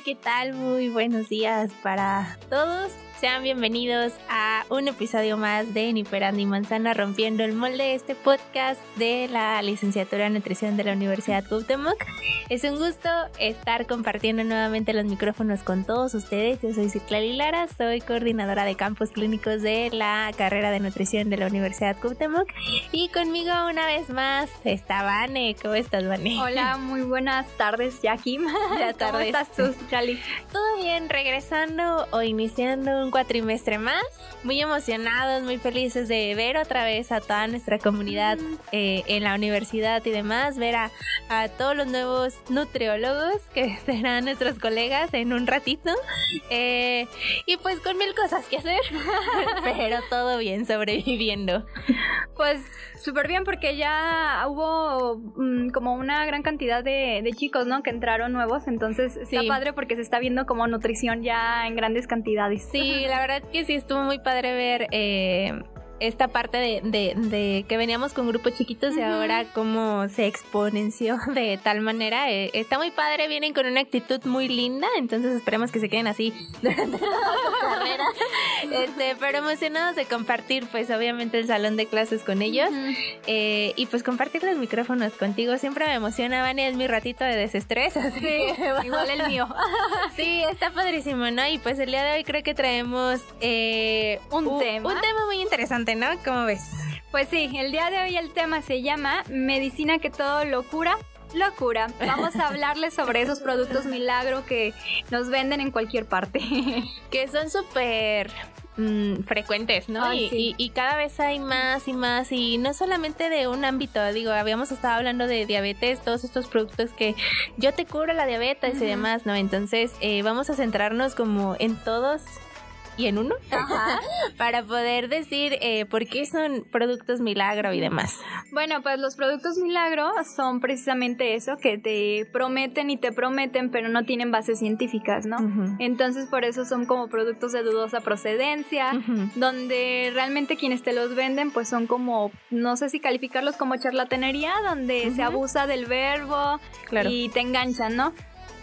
¿qué tal? Muy buenos días para todos. Sean bienvenidos a un episodio más de Ni Perando Manzana rompiendo el molde, este podcast de la licenciatura en nutrición de la Universidad Cuauhtémoc. Es un gusto estar compartiendo nuevamente los micrófonos con todos ustedes. Yo soy Ciclali Lara, soy coordinadora de campus clínicos de la carrera de nutrición de la Universidad Cuauhtémoc y conmigo una vez más está Vane. ¿Cómo estás, Vane? Hola, muy buenas tardes. Ya ¿Cómo estás tú? Todo bien, regresando o iniciando un cuatrimestre más. Muy emocionados, muy felices de ver otra vez a toda nuestra comunidad eh, en la universidad y demás, ver a, a, todos los nuevos nutriólogos que serán nuestros colegas en un ratito. Eh, y pues con mil cosas que hacer, pero todo bien, sobreviviendo. Pues súper bien porque ya hubo mmm, como una gran cantidad de, de, chicos, ¿no? Que entraron nuevos, entonces está sí. padre porque se está viendo como nutrición ya en grandes cantidades. Sí, la verdad que sí estuvo muy padre ver eh, esta parte de, de, de, que veníamos con grupos chiquitos y uh -huh. ahora cómo se exponenció de tal manera. Eh, está muy padre, vienen con una actitud muy linda, entonces esperemos que se queden así durante toda su carrera. Este, pero emocionados de compartir, pues obviamente el salón de clases con ellos uh -huh. eh, y pues compartir los micrófonos contigo. Siempre me emociona, Vani, es mi ratito de desestrés. Así sí, igual el mío. sí, está padrísimo, ¿no? Y pues el día de hoy creo que traemos eh, un, un tema. Un tema muy interesante. ¿No? ¿Cómo ves? Pues sí, el día de hoy el tema se llama Medicina que todo lo cura. Locura. Vamos a hablarles sobre esos productos milagro que nos venden en cualquier parte. que son súper mmm, frecuentes, ¿no? Ay, y, sí. y, y, cada vez hay más y más y no solamente de un ámbito, digo, habíamos estado hablando de diabetes, todos estos productos que yo te curo la diabetes uh -huh. y demás, ¿no? Entonces eh, vamos a centrarnos como en todos y en uno Ajá. para poder decir eh, por qué son productos milagro y demás. Bueno, pues los productos milagro son precisamente eso, que te prometen y te prometen, pero no tienen bases científicas, ¿no? Uh -huh. Entonces por eso son como productos de dudosa procedencia, uh -huh. donde realmente quienes te los venden pues son como, no sé si calificarlos como charlatanería, donde uh -huh. se abusa del verbo claro. y te enganchan, ¿no?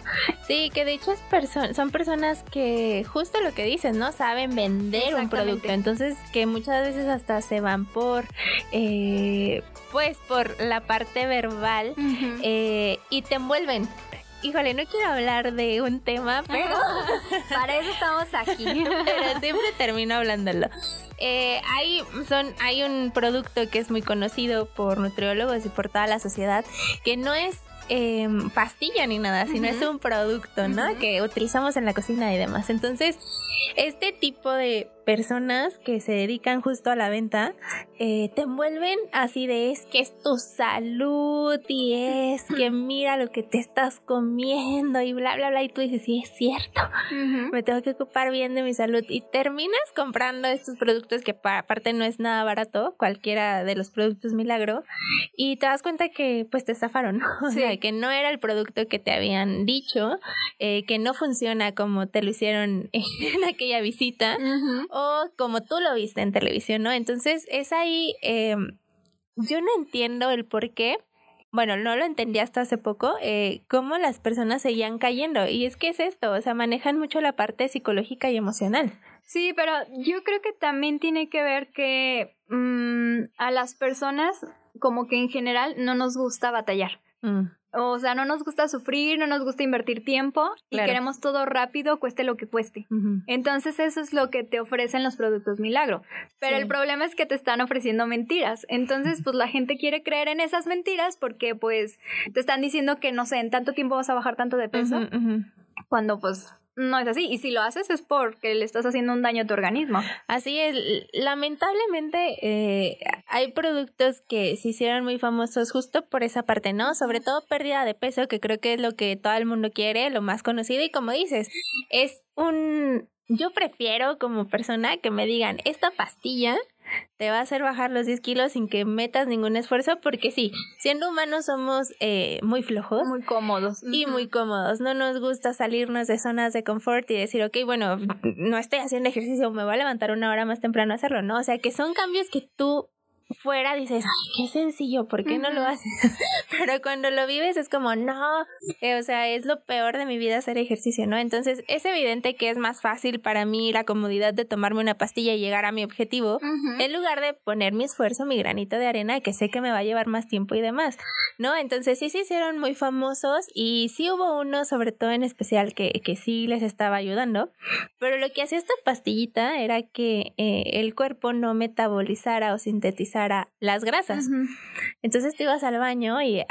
Sí, que de hecho es perso son personas que justo lo que dicen, ¿no? Saben vender un producto. Entonces que muchas veces hasta se van por, eh, pues por la parte verbal uh -huh. eh, y te envuelven. Híjole, no quiero hablar de un tema, pero para eso estamos aquí. pero siempre termino hablándolo. Eh, hay, son, hay un producto que es muy conocido por nutriólogos y por toda la sociedad que no es eh, pastilla ni nada, sino uh -huh. es un producto, ¿no? Uh -huh. Que utilizamos en la cocina y demás. Entonces, este tipo de personas que se dedican justo a la venta eh, te envuelven así de es que es tu salud y es que mira lo que te estás comiendo y bla bla bla y tú dices sí es cierto uh -huh. me tengo que ocupar bien de mi salud y terminas comprando estos productos que aparte no es nada barato cualquiera de los productos milagro y te das cuenta que pues te estafaron o sí. sea que no era el producto que te habían dicho eh, que no funciona como te lo hicieron en aquella visita uh -huh o como tú lo viste en televisión, ¿no? Entonces es ahí, eh, yo no entiendo el por qué, bueno, no lo entendí hasta hace poco, eh, cómo las personas seguían cayendo. Y es que es esto, o sea, manejan mucho la parte psicológica y emocional. Sí, pero yo creo que también tiene que ver que mmm, a las personas como que en general no nos gusta batallar. Mm. O sea, no nos gusta sufrir, no nos gusta invertir tiempo y queremos todo rápido, cueste lo que cueste. Uh -huh. Entonces eso es lo que te ofrecen los productos milagro. Pero sí. el problema es que te están ofreciendo mentiras. Entonces, pues la gente quiere creer en esas mentiras porque pues te están diciendo que no sé, en tanto tiempo vas a bajar tanto de peso. Uh -huh, uh -huh. Cuando pues no es así. Y si lo haces es porque le estás haciendo un daño a tu organismo. Así es. Lamentablemente eh, hay productos que se hicieron muy famosos justo por esa parte, ¿no? Sobre todo pérdida de peso, que creo que es lo que todo el mundo quiere, lo más conocido. Y como dices, es un... Yo prefiero como persona que me digan, esta pastilla te va a hacer bajar los 10 kilos sin que metas ningún esfuerzo, porque sí, siendo humanos somos eh, muy flojos. Muy cómodos. Y muy cómodos. No nos gusta salirnos de zonas de confort y decir, ok, bueno, no estoy haciendo ejercicio, me voy a levantar una hora más temprano a hacerlo, ¿no? O sea, que son cambios que tú fuera dices, ay, qué sencillo, ¿por qué no lo haces? Pero cuando lo vives es como, no, eh, o sea, es lo peor de mi vida hacer ejercicio, ¿no? Entonces es evidente que es más fácil para mí la comodidad de tomarme una pastilla y llegar a mi objetivo, en lugar de poner mi esfuerzo, mi granito de arena, que sé que me va a llevar más tiempo y demás, ¿no? Entonces sí se hicieron muy famosos y sí hubo uno, sobre todo en especial, que, que sí les estaba ayudando, pero lo que hacía esta pastillita era que eh, el cuerpo no metabolizara o sintetizara las grasas. Entonces tú ibas al baño y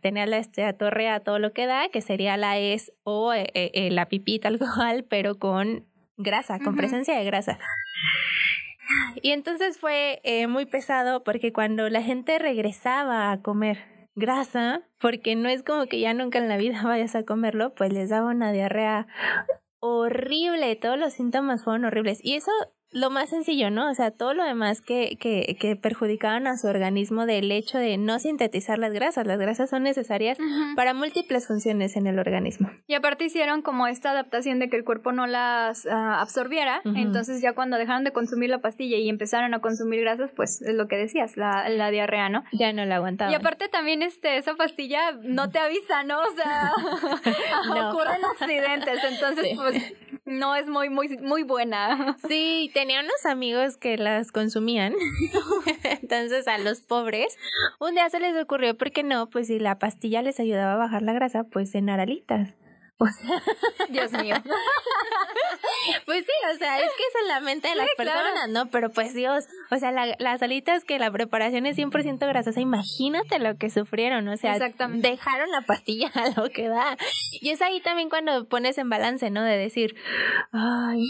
tenía la este, torre a todo lo que da, que sería la es o eh, eh, la pipita alcohol, pero con grasa, con presencia de grasa. Y entonces fue muy pesado porque cuando la gente regresaba a comer grasa, porque no es como que ya nunca en la vida vayas a comerlo, pues les daba una diarrea horrible, todos los síntomas fueron horribles. Y eso lo más sencillo, ¿no? O sea, todo lo demás que, que, que perjudicaban a su organismo del hecho de no sintetizar las grasas. Las grasas son necesarias para múltiples funciones en el organismo. Y aparte hicieron como esta adaptación de que el cuerpo no las ah, absorbiera. Entonces ya cuando dejaron de consumir la pastilla y empezaron a consumir grasas, pues es lo que decías, la, la diarrea, ¿no? Ya no la aguantaba. Y aparte también este, esa pastilla no te avisa, ¿no? O sea, ocurren accidentes. Entonces, pues no es muy, muy, muy buena. Sí, tenía unos amigos que las consumían. Entonces a los pobres, un día se les ocurrió, ¿por qué no? Pues si la pastilla les ayudaba a bajar la grasa, pues cenar alitas. O sea, Dios mío. pues sí, o sea, es que es en la mente de las personas, ¿no? Pero pues Dios, o sea, las alitas que la preparación es 100% grasosa, imagínate lo que sufrieron, o sea, dejaron la pastilla a lo que da. Y es ahí también cuando pones en balance, ¿no? De decir, ay,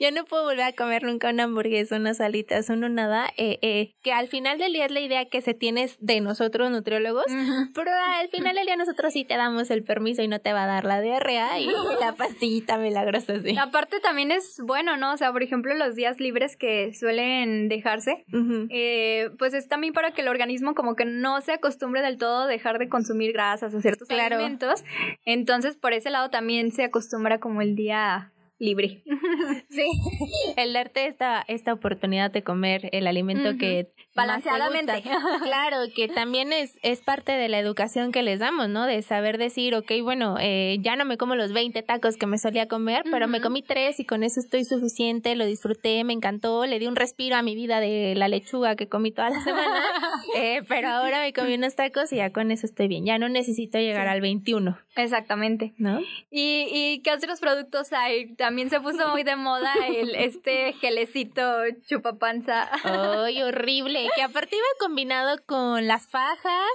yo no puedo volver a comer nunca una hamburguesa, unas alitas, uno nada, eh, eh, que al final del día es la idea que se tiene de nosotros nutriólogos, pero al final del día nosotros sí te damos el permiso y no te va a dar la diarrea y la pastillita milagrosa, sí. Aparte también es bueno, ¿no? O sea, por ejemplo, los días libres que suelen dejarse, eh, pues es también para que el organismo como que no se acostumbre del todo a dejar de consumir grasas o ciertos alimentos. Entonces, por ese lado también se acostumbra como el día libre. sí, el darte esta, esta oportunidad de comer el alimento que balanceadamente. claro, que también es, es parte de la educación que les damos, ¿no? De saber decir, ok, bueno, eh, ya no me como los 20 tacos que me solía comer, pero me comí tres y con eso estoy suficiente, lo disfruté, me encantó, le di un respiro a mi vida de la lechuga que comí toda la semana, eh, pero ahora me comí unos tacos y ya con eso estoy bien, ya no necesito llegar al 21. Exactamente. ¿No? ¿Y, ¿Y qué otros productos hay? También se puso muy de moda el este gelecito chupapanza. ¡Ay, horrible! Que aparte iba combinado con las fajas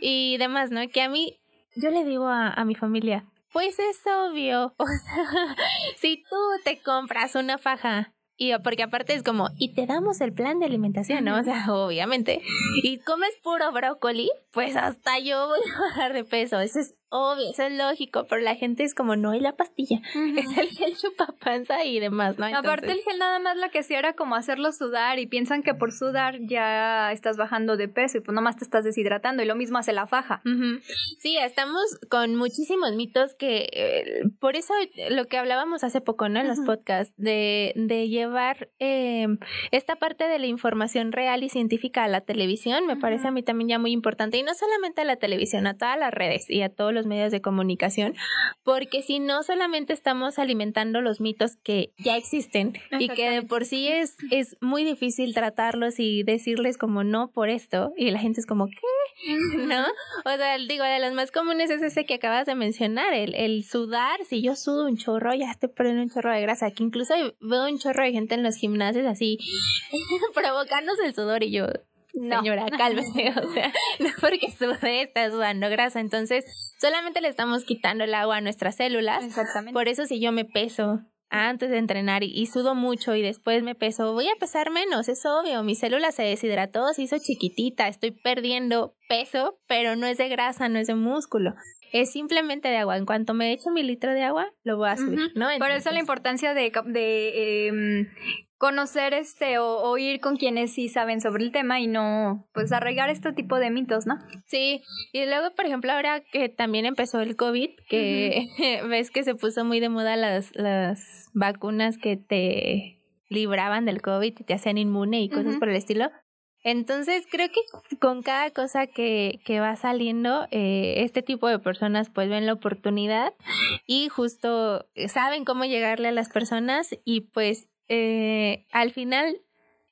y demás, ¿no? Que a mí, yo le digo a, a mi familia, pues es obvio. O sea, si tú te compras una faja y porque aparte es como, y te damos el plan de alimentación, ¿no? O sea, obviamente. Y comes puro brócoli, pues hasta yo voy a bajar de peso. Eso es obvio, eso es lógico, pero la gente es como, no, hay la pastilla, es el gel chupapanza y demás, ¿no? Aparte el gel nada más lo que hacía era como hacerlo sudar y piensan que por sudar ya estás bajando de peso y pues nomás te estás deshidratando y lo mismo hace la faja. Sí, estamos con muchísimos mitos que, eh, por eso lo que hablábamos hace poco, ¿no? En los podcasts, de, de llevar em, esta parte de la información real y científica a la televisión, me parece a mí también ya muy importante y no solamente a la televisión, a todas las redes y a todos los medios de comunicación, porque si no solamente estamos alimentando los mitos que ya existen y que de por sí es, es muy difícil tratarlos y decirles como no por esto, y la gente es como, ¿qué? ¿No? O sea, digo, de los más comunes es ese que acabas de mencionar, el, el sudar, si yo sudo un chorro, ya estoy perdiendo un chorro de grasa, que incluso veo un chorro de gente en los gimnasios así, provocándose el sudor y yo, señora, cálmese, o sea, no porque sude, está sudando grasa, entonces solamente le estamos quitando el agua a nuestras células. Exactamente. Por eso si yo me peso antes de entrenar y, sudo mucho y después me peso, voy a pesar menos, es obvio, mi célula se deshidrató, se hizo chiquitita, estoy perdiendo peso, pero no es de grasa, no es de músculo. Es simplemente de agua. En cuanto me echo mi litro de agua, lo voy a subir, ¿no? Por eso la importancia de, de em, conocer este o, ir con quienes sí saben sobre el tema y no pues arraigar este tipo de mitos, ¿no? Sí, y luego por ejemplo ahora que también empezó el COVID, que ves que se puso muy de moda las, las vacunas que te libraban del COVID y te hacían inmune y cosas por el estilo. Entonces, creo que con cada cosa que, que va saliendo, eh, este tipo de personas pues ven la oportunidad y justo saben cómo llegarle a las personas y pues eh, al final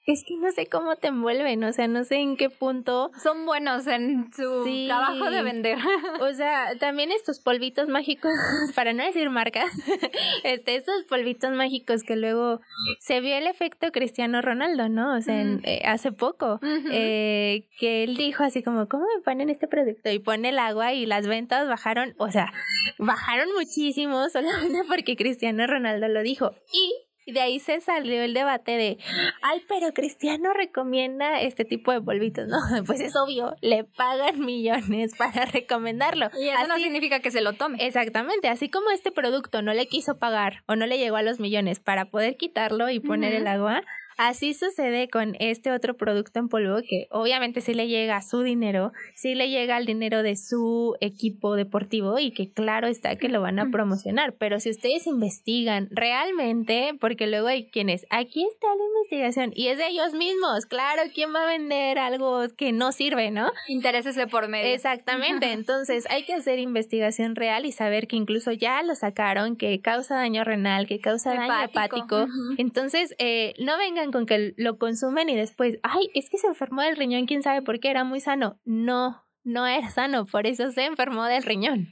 es que no sé cómo te envuelven, o sea, no sé en qué punto. Son buenos en su trabajo de vender. O sea, también estos polvitos mágicos, para no decir marcas, este, estos polvitos mágicos que luego se vio el efecto Cristiano Ronaldo, ¿no? O sea, eh, hace poco, eh, que él dijo así como, ¿cómo me ponen este producto? Y pone el agua y las ventas bajaron, o sea, bajaron muchísimo solamente porque Cristiano Ronaldo lo dijo. Y y de ahí se salió el debate de, ay, pero Cristiano recomienda este tipo de polvitos, ¿no? Pues es obvio, le pagan millones para recomendarlo. Y eso no significa que se lo tome. Exactamente, así como este producto no le quiso pagar o no le llegó a los millones para poder quitarlo y poner el agua, Así sucede con este otro producto en polvo que obviamente sí le llega su dinero, sí le llega el dinero de su equipo deportivo y que claro está que lo van a promocionar, pero si ustedes investigan realmente, porque luego hay quienes, aquí está la investigación y es de ellos mismos, claro, ¿quién va a vender algo que no sirve, no? Intereses de por medio. Exactamente, entonces hay que hacer investigación real y saber que incluso ya lo sacaron, que causa daño renal, que causa daño hepático, entonces eh, no vengan con que lo consumen y después, ay, es que se enfermó del riñón, quién sabe por qué, era muy sano. No, no era sano, por eso se enfermó del riñón.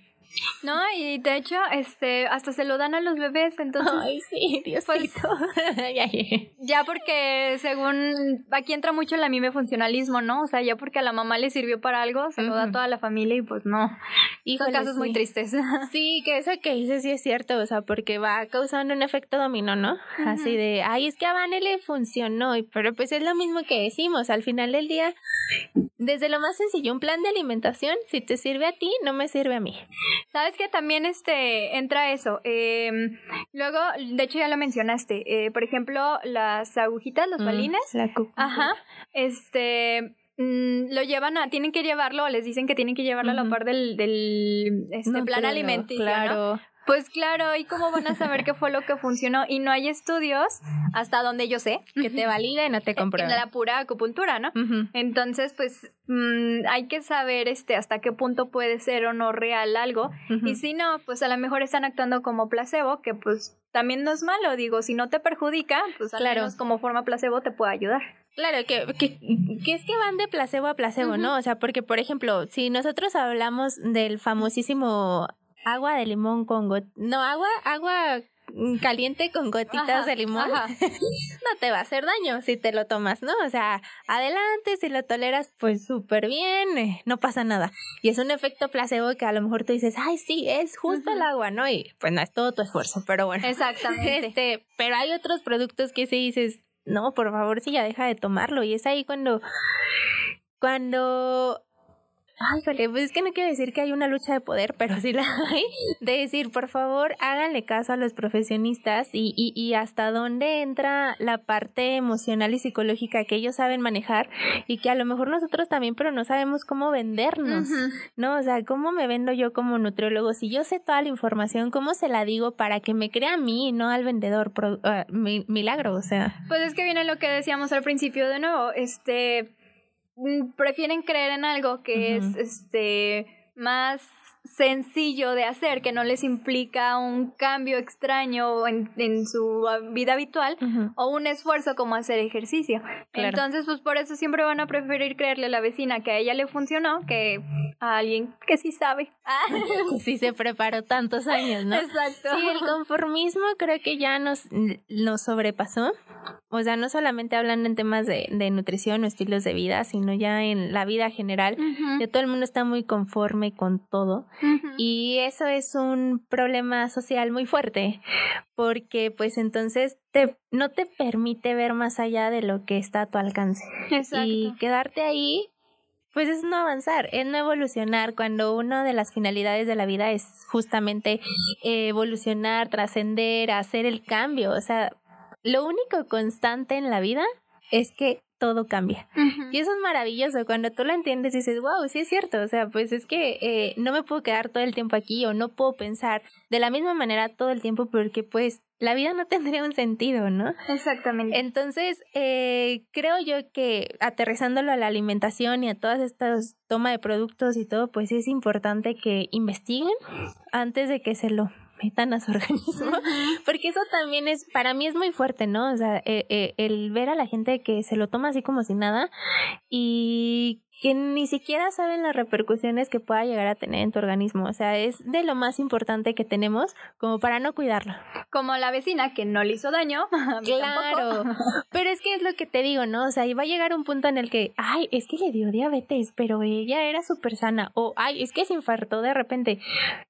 No, y de hecho, este, hasta se lo dan a los bebés, entonces. Ay, sí, pues, ya porque según aquí entra mucho el anime funcionalismo, ¿no? O sea, ya porque a la mamá le sirvió para algo, se lo da a toda la familia y pues no. y Son casos muy tristes. Sí, que eso que dices sí es cierto, o sea, porque va causando un efecto dominó, ¿no? Así de, ay, es que a Vane le funcionó, pero pues es lo mismo que decimos, al final del día, desde lo más sencillo, un plan de alimentación, si te sirve a ti, no me sirve a mí. Sabes que también este entra eso. Em, luego, de hecho ya lo mencionaste. Eh, por ejemplo, las agujitas, los mm, balines. La Ajá. Este mm, lo llevan a, tienen que llevarlo, les dicen que tienen que llevarlo a la par del, del este, plan alimenticio. Claro. Pues claro, ¿y cómo van a saber qué fue lo que funcionó? Y no hay estudios, hasta donde yo sé, que te validen o te comprueben. En la pura acupuntura, ¿no? Entonces, pues mm, hay que saber este hasta qué punto puede ser o no real algo. Y si no, pues a lo mejor están actuando como placebo, que pues también no es malo, digo, si no te perjudica, pues al claro. menos como forma placebo te puede ayudar. Claro, que, que, que, es que van de placebo a placebo, ¿no? O sea, porque, por ejemplo, si nosotros hablamos del famosísimo agua de limón con got no agua agua caliente con gotitas de limón no te va a hacer daño si te lo tomas, ¿no? O sea, adelante, si lo toleras, pues súper bien, eh, no pasa nada. Y es un efecto placebo que a lo mejor tú dices, ay, sí, es justo el agua, ¿no? Y pues no es todo tu esfuerzo, pero bueno. Exactamente. Este, pero hay otros productos que sí dices, no, por favor, sí, ya deja de tomarlo. Y es ahí cuando, cuando Ay, vale, pues es que no quiero decir que hay una lucha de poder, pero sí la hay. De decir, por favor, háganle caso a los profesionistas y, y, y hasta dónde entra la parte emocional y psicológica que ellos saben manejar y que a lo mejor nosotros también, pero no sabemos cómo vendernos, ¿no? O sea, ¿cómo me vendo yo como nutriólogo? Si yo sé toda la información, ¿cómo se la digo para que me crea a mí y no al vendedor? Ah, milagro, o sea. Pues es que viene lo que decíamos al principio de nuevo, este prefieren creer en algo que es este más sencillo de hacer, que no les implica un cambio extraño en, en su vida habitual o un esfuerzo como hacer ejercicio. Entonces, pues por eso siempre van a preferir creerle a la vecina que a ella le funcionó que a alguien que sí sabe. sí se preparó tantos años, ¿no? Exacto. Sí, el conformismo creo que ya nos, nos sobrepasó. O sea, no solamente hablando en temas de, de nutrición o estilos de vida, sino ya en la vida general, que todo el mundo está muy conforme con todo. Y eso es un problema social muy fuerte, porque pues entonces te, no te permite ver más allá de lo que está a tu alcance. Y quedarte ahí pues es no avanzar, es no evolucionar, cuando una de las finalidades de la vida es justamente evolucionar, trascender, hacer el cambio. O sea, lo único constante en la vida es que todo cambia. Y eso es maravilloso. Cuando tú lo entiendes, dices, wow, sí es cierto. O sea, pues es que eh, no me puedo quedar todo el tiempo aquí o no puedo pensar de la misma manera todo el tiempo porque pues la vida no tendría un sentido, ¿no? Exactamente. Entonces, eh, creo yo que aterrizándolo a la alimentación y a todas estas toma de productos y todo, pues es importante que investiguen antes de que se lo metan a su organismo, porque eso también es, para mí es muy fuerte, ¿no? O sea, eh, eh, el ver a la gente que se lo toma así como si nada y que ni siquiera saben las repercusiones que pueda llegar a tener en tu organismo. O sea, es de lo más importante que tenemos como para no cuidarlo. Como la vecina que no le hizo daño. claro. pero es que es lo que te digo, ¿no? O sea, iba a llegar un punto en el que, ay, es que le dio diabetes, pero ella era súper sana. O, ay, es que se infartó de repente.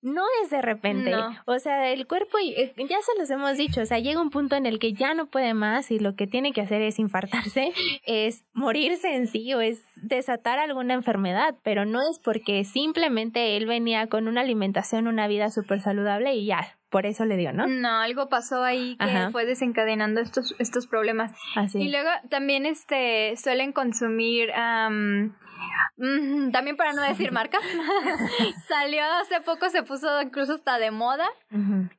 No es de repente. O sea, el cuerpo, eh, ya se los hemos dicho, o sea, llega un punto en el que ya no puede más y lo que tiene que hacer es infartarse, es morirse en sí o es desatar alguna enfermedad, pero no es porque simplemente él venía con una alimentación, una vida súper saludable y ya, por eso le dio, ¿no? No, algo pasó ahí que fue desencadenando estos, estos problemas. Así. Y luego también este suelen consumir también para no decir marca, salió hace poco, se puso incluso hasta de moda.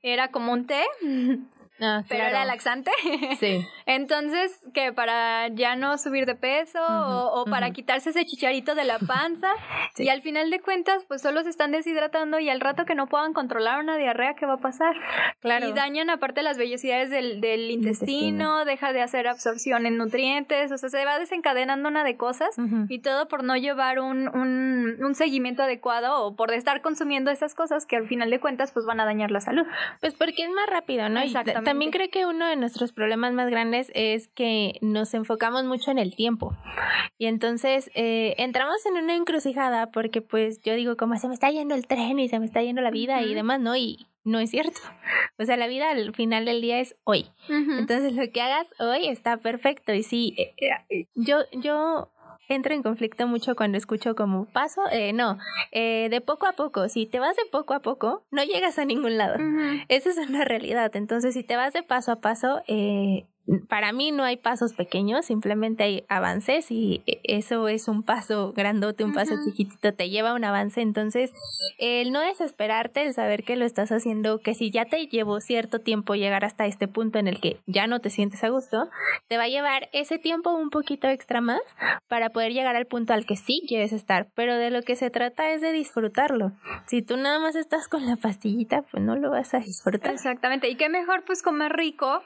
Era como un té Ah, pero era laxante. Sí. Entonces, que para ya no subir de peso o, para quitarse ese chicharito de la panza. Y al final de cuentas, pues solo se están deshidratando y al rato que no puedan controlar una diarrea, ¿qué va a pasar? Claro. Y dañan aparte las vellosidades del, del intestino, deja de hacer absorción en nutrientes, o sea, se va desencadenando una de cosas y todo por no llevar un, un, un seguimiento adecuado o por estar consumiendo esas cosas que al final de cuentas pues van a dañar la salud. Pues porque es más rápido, ¿no? Exactamente. También creo que uno de nuestros problemas más grandes es que nos enfocamos mucho en el tiempo. Y entonces eh, entramos en una encrucijada porque pues yo digo como se me está yendo el tren y se me está yendo la vida y demás, ¿no? Y no es cierto. O sea, la vida al final del día es hoy. Entonces lo que hagas hoy está perfecto. Y sí, eh, eh, yo, yo entro en conflicto mucho cuando escucho como paso, eh, no, eh, de poco a poco, si te vas de poco a poco, no llegas a ningún lado. Esa es una realidad. Entonces, si te vas de paso a paso, eh, para mí no hay pasos pequeños, simplemente hay avances y eso es un paso grandote, un paso chiquitito, te lleva a un avance. Entonces, el no desesperarte, el saber que lo estás haciendo, que si ya te llevó cierto tiempo llegar hasta este punto en el que ya no te sientes a gusto, te va a llevar ese tiempo un poquito extra más para poder llegar al punto al que sí quieres estar. Pero de lo que se trata es de disfrutarlo. Si tú nada más estás con la pastillita, pues no lo vas a disfrutar. Exactamente. Y qué mejor pues comer rico,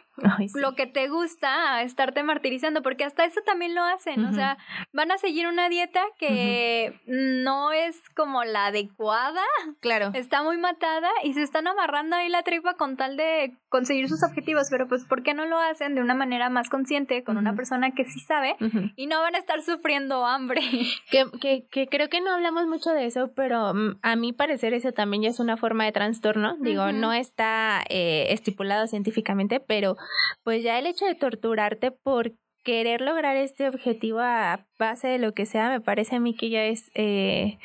lo que te gusta estarte martirizando, porque hasta eso también lo hacen, o sea, van a seguir una dieta que no es como la adecuada, claro, está muy matada y se están amarrando ahí la tripa con tal de conseguir sus objetivos, pero pues ¿por qué no lo hacen de una manera más consciente con una persona que sí sabe y no van a estar sufriendo hambre? Que, que, que, creo que no hablamos mucho de eso, pero mm, a mi parecer eso también ya es una forma de trastorno, digo, no está eh, estipulado científicamente, pero pues ya el hecho de torturarte por querer lograr este objetivo a base de lo que sea, me parece a mí que ya es eh,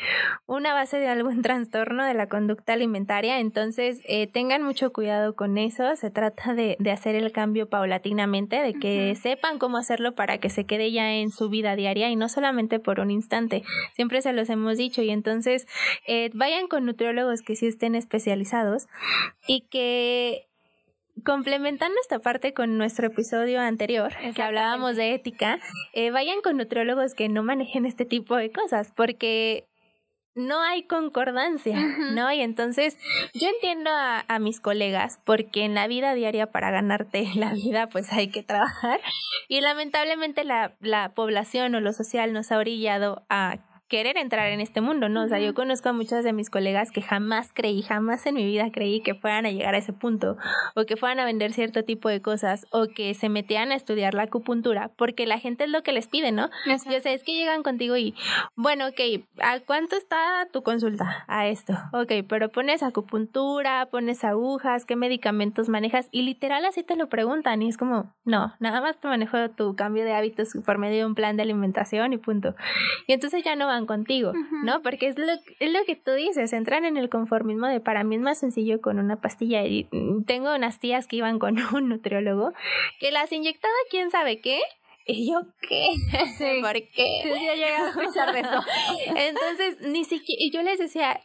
una base de algún trastorno de la conducta alimentaria. Entonces, eh, tengan mucho cuidado con eso. Se trata de, de hacer el cambio paulatinamente, de que sepan cómo hacerlo para que se quede ya en su vida diaria y no solamente por un instante. Siempre se los hemos dicho. Y entonces, eh, vayan con nutriólogos que sí estén especializados y que complementando esta parte con nuestro episodio anterior, que hablábamos de ética, eh, vayan con nutriólogos que no manejen este tipo de cosas, porque no hay concordancia, ¿no? Y entonces yo entiendo a, a, mis colegas porque en la vida diaria para ganarte la vida pues hay que trabajar y lamentablemente la, la población o lo social nos ha orillado a querer entrar en este mundo, ¿no? O sea, yo conozco a muchas de mis colegas que jamás creí, jamás en mi vida creí que fueran a llegar a ese punto, o que fueran a vender cierto tipo de cosas, o que se metían a estudiar la acupuntura, porque la gente es lo que les pide, ¿no? Yo sé, es que llegan contigo y, bueno, ok, ¿a cuánto está tu consulta? A esto, ok, pero pones acupuntura, pones agujas, ¿qué medicamentos manejas? Y literal así te lo preguntan y es como, no, nada más te manejo tu cambio de hábitos por medio de un plan de alimentación y punto. Y entonces ya no van contigo, ¿no? Porque es lo, es lo que tú dices, entran en el conformismo de para mí es más sencillo con una pastilla. Y tengo unas tías que iban con un nutriólogo que las inyectaba quién sabe qué Y yo, ¿qué? Sí. ¿Por qué? Sí, sí, llegué a escuchar de eso. Entonces, ni siquiera, y yo les decía,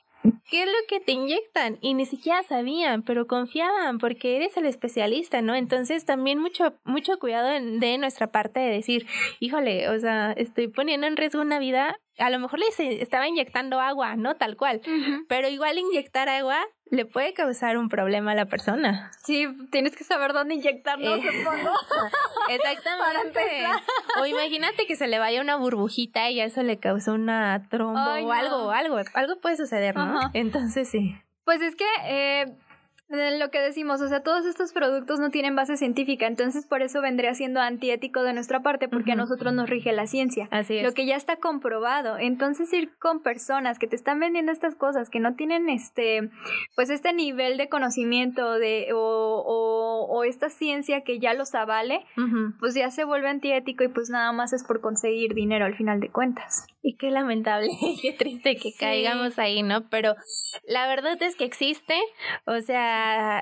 ¿qué es lo que te inyectan? Y ni siquiera sabían, pero confiaban porque eres el especialista, ¿no? Entonces también mucho, mucho cuidado de nuestra parte de decir, híjole, o sea, estoy poniendo en riesgo una vida, a lo mejor les estaba inyectando agua, ¿no? Tal cual, pero igual inyectar agua le puede causar un problema a la persona. Sí, tienes que saber dónde inyectarlo, Eh, supongo. Exactamente. o imagínate que se le vaya una burbujita y eso le causó una tromba Ay, o no. algo, algo, algo puede suceder, ¿no? Entonces sí. Pues es que eh, lo que decimos, o sea, todos estos productos no tienen base científica, entonces por eso vendría siendo antiético de nuestra parte, porque a nosotros nos rige la ciencia. Así es. Lo que ya está comprobado. Entonces ir con personas que te están vendiendo estas cosas, que no tienen este, pues este nivel de conocimiento de, o, o, o esta ciencia que ya los avale, pues ya se vuelve antiético y pues nada más es por conseguir dinero al final de cuentas. Y qué lamentable, qué triste que Sí. caigamos ahí, ¿no? Pero la verdad es que existe, o sea,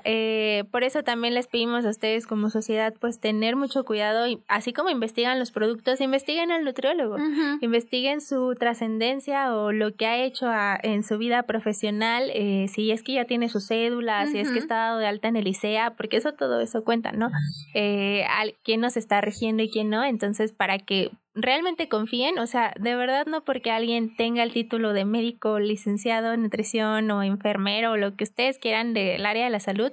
eh, por eso también les pedimos a ustedes como sociedad, pues tener mucho cuidado, y así como investigan los productos, investiguen al nutriólogo. investiguen su trascendencia o lo que ha hecho a- en su vida profesional, eh, si es que ya tiene su cédula, si es que está dado de alta en el ICEA, porque eso todo eso cuenta, ¿no? Eh, al, quién nos está rigiendo y quién no, entonces para que realmente confíen, o sea, de verdad no porque alguien tenga el título de médico, licenciado en nutrición o enfermero o lo que ustedes quieran del área de la salud,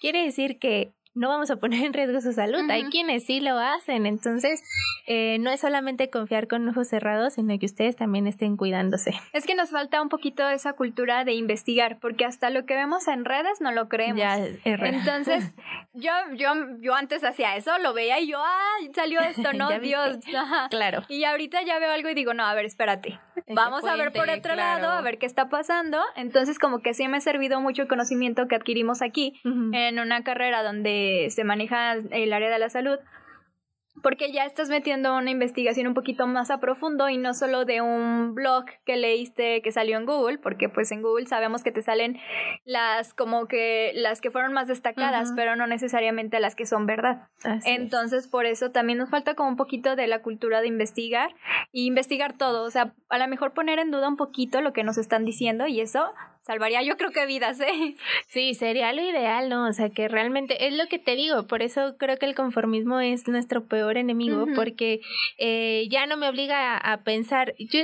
quiere decir que no vamos a poner en riesgo su salud. Hay quienes sí lo hacen. Entonces, eh, no es solamente confiar con ojos cerrados, sino que ustedes también estén cuidándose. Es que nos falta un poquito esa cultura de investigar, porque hasta lo que vemos en redes no lo creemos. Ya. Entonces, yo, yo, yo antes hacía eso, lo veía y yo, ¡ay! Salió esto, ¿no? Dios. Ajá. claro. Y ahorita ya veo algo y digo, no, a ver, espérate. Vamos a ver por otro claro. lado, a ver qué está pasando. Entonces, como que sí me ha servido mucho el conocimiento que adquirimos aquí en una carrera donde se maneja el área de la salud. Porque ya estás metiendo una investigación un poquito más a profundo y no solo de un blog que leíste que salió en Google, porque pues en Google sabemos que te salen las como que las que fueron más destacadas, pero no necesariamente las que son verdad. Así es. Entonces, por eso también nos falta como un poquito de la cultura de investigar y investigar todo. O sea, a lo mejor poner en duda un poquito lo que nos están diciendo y eso salvaría yo creo que vidas, ¿eh? Sí, sería lo ideal, ¿no? O sea, que realmente es lo que te digo, por eso creo que el conformismo es nuestro peor enemigo, porque eh, ya no me obliga a, a pensar. Yo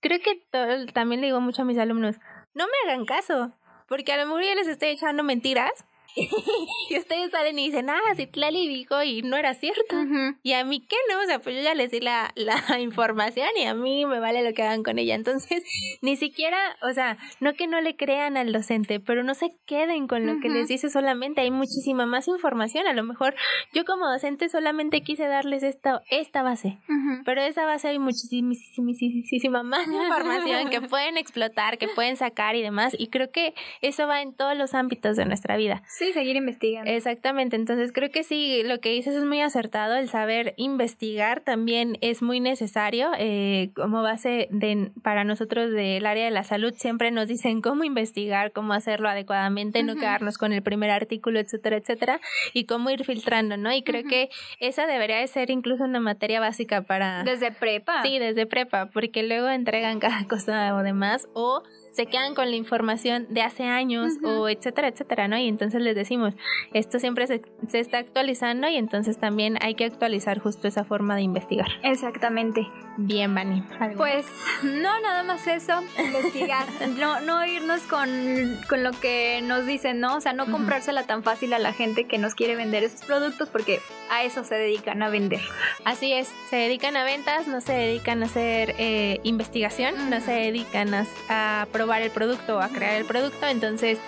creo que todo- también le digo mucho a mis alumnos, no me hagan caso, porque a lo mejor yo les estoy echando mentiras y ustedes salen y dicen, ah, Citlali dijo y no era cierto. Y a mí qué no, o sea, pues yo ya les di la, la información y a mí me vale lo que hagan con ella. Entonces, ni siquiera, o sea, no que no le crean al docente, pero no se queden con lo que les dice solamente. Hay muchísima más información. A lo mejor yo como docente solamente quise darles esta, esta base. Pero de esa base hay muchísima más información que pueden explotar, que pueden sacar y demás. Y creo que eso va en todos los ámbitos de nuestra vida. Sí, seguir investigando. Exactamente, entonces creo que sí, lo que dices es muy acertado, el saber investigar también es muy necesario, eh, como base de, para nosotros del área de la salud siempre nos dicen cómo investigar, cómo hacerlo adecuadamente, no quedarnos con el primer artículo, etcétera, etcétera, y cómo ir filtrando, ¿no? Y creo que esa debería de ser incluso una materia básica para... Desde prepa. Sí, desde prepa, porque luego entregan cada cosa o demás, o se quedan con la información de hace años, o etcétera, etcétera, ¿no? Y entonces les decimos, esto siempre se, se está actualizando y entonces también hay que actualizar justo esa forma de investigar. Exactamente. Bien, Vani. Pues no, nada más eso, investigar. no, no irnos con, con lo que nos dicen, ¿no? O sea, no comprársela tan fácil a la gente que nos quiere vender esos productos porque a eso se dedican, a vender. Así es, se dedican a ventas, no se dedican a hacer eh, investigación, no se dedican a, a probar el producto o a crear el producto, entonces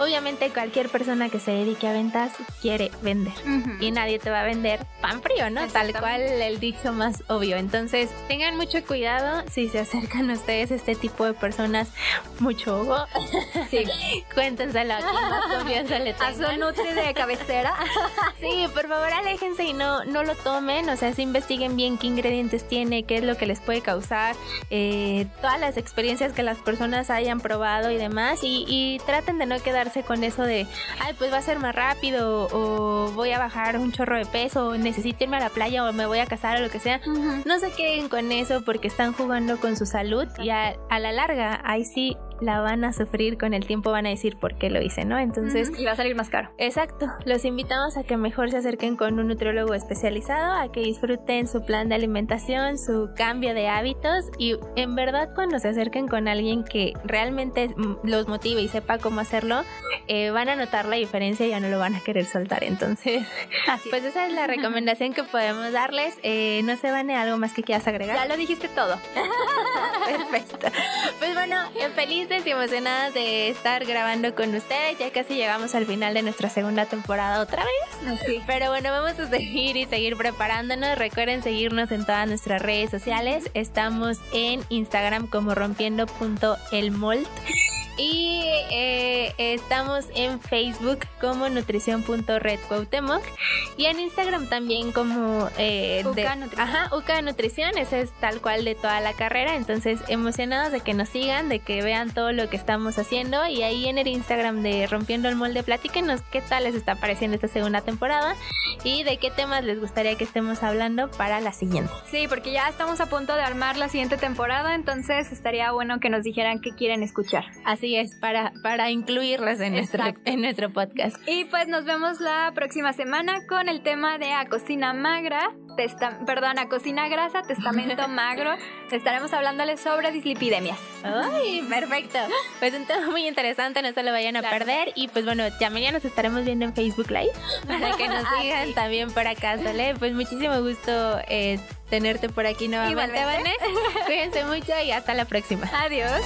obviamente cualquier persona que se dedique a ventas quiere vender. y nadie te va a vender pan frío, ¿no? Tal cual el dicho más obvio. Entonces, tengan mucho cuidado si se acercan a ustedes este tipo de personas. Mucho ojo. Sí. Cuéntenselo a quien más confianza le A su tengan. nutri de cabecera. Sí, por favor, aléjense y no, no lo tomen. O sea, sí investiguen bien qué ingredientes tiene, qué es lo que les puede causar, eh, todas las experiencias que las personas hayan probado y demás. Y, y traten de no quedarse quedarse con eso de, ay, pues va a ser más rápido o voy a bajar un chorro de peso o necesito irme a la playa o me voy a casar o lo que sea. No se queden con eso porque están jugando con su salud y a, a la larga ahí sí la van a sufrir con el tiempo, van a decir por qué lo hice, ¿no? Entonces... Y va a salir más caro. Exacto, los invitamos a que mejor se acerquen con un nutriólogo especializado, a que disfruten su plan de alimentación, su cambio de hábitos y en verdad cuando se acerquen con alguien que realmente los motive y sepa cómo hacerlo, eh, van a notar la diferencia y ya no lo van a querer soltar. Entonces, pues esa es la recomendación que podemos darles. Eh, no se van algo más que quieras agregar. Ya lo dijiste todo. Perfecto. Pues bueno, feliz y emocionadas de estar grabando con ustedes. Ya casi llegamos al final de nuestra segunda temporada otra vez. Sí. Pero bueno, vamos a seguir y seguir preparándonos. Recuerden seguirnos en todas nuestras redes sociales. Estamos en Instagram como rompiendo.elmold. Y eh, estamos en Facebook como nutrición.redcuautemoc y en Instagram también como eh, Uca Nutrición. Ajá, Uca Nutrición, ese es tal cual de toda la carrera. Entonces, emocionados de que nos sigan, de que vean todo lo que estamos haciendo. Y ahí en el Instagram de Rompiendo el Molde, platíquenos qué tal les está pareciendo esta segunda temporada y de qué temas les gustaría que estemos hablando para la siguiente. Sí, porque ya estamos a punto de armar la siguiente temporada, entonces estaría bueno que nos dijeran qué quieren escuchar. Así es, para, para incluirlas en nuestro, en nuestro podcast. Y pues nos vemos la próxima semana con el tema de a cocina magra, perdón, a cocina grasa, testamento magro. Estaremos hablándoles sobre dislipidemias. ¡Ay, perfecto! Pues un tema muy interesante, no se lo vayan a perder. Y pues bueno, ya mañana nos estaremos viendo en Facebook Live para que nos ah, sigan también por acá, ¿sale? Pues muchísimo gusto eh, tenerte por aquí nuevamente, Cuídense mucho y hasta la próxima. Adiós.